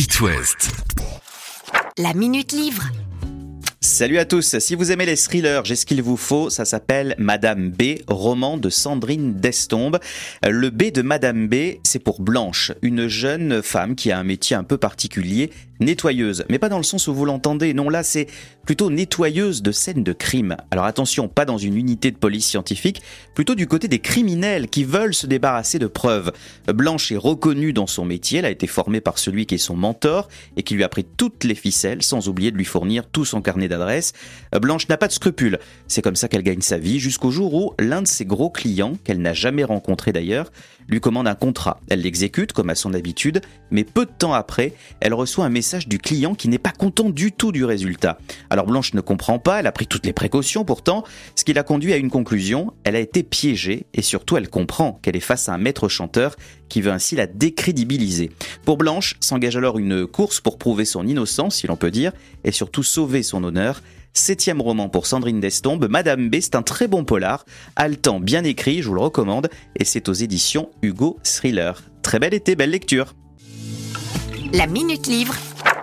It West. La Minute Livre. Salut à tous, si vous aimez les thrillers, j'ai ce qu'il vous faut, ça s'appelle Madame B, roman de Sandrine Destombe. Le B de Madame B, c'est pour Blanche, une jeune femme qui a un métier un peu particulier, nettoyeuse. Mais pas dans le sens où vous l'entendez, non là c'est plutôt nettoyeuse de scènes de crime. Alors attention, pas dans une unité de police scientifique, plutôt du côté des criminels qui veulent se débarrasser de preuves. Blanche est reconnue dans son métier, elle a été formée par celui qui est son mentor et qui lui a pris toutes les ficelles sans oublier de lui fournir tout son carnet d'adresses. Blanche n'a pas de scrupules. C'est comme ça qu'elle gagne sa vie jusqu'au jour où l'un de ses gros clients, qu'elle n'a jamais rencontré d'ailleurs, lui commande un contrat. Elle l'exécute comme à son habitude, mais peu de temps après, elle reçoit un message du client qui n'est pas content du tout du résultat. Alors Blanche ne comprend pas, elle a pris toutes les précautions pourtant, ce qui l'a conduit à une conclusion, elle a été piégée et surtout elle comprend qu'elle est face à un maître chanteur qui veut ainsi la décrédibiliser. Pour Blanche, s'engage alors une course pour prouver son innocence, si l'on peut dire, et surtout sauver son honneur. Septième roman pour Sandrine Destombe, Madame B, c'est un très bon polar, haletant, bien écrit, je vous le recommande, et c'est aux éditions Hugo Thriller. Très bel été, belle lecture. La Minute Livre.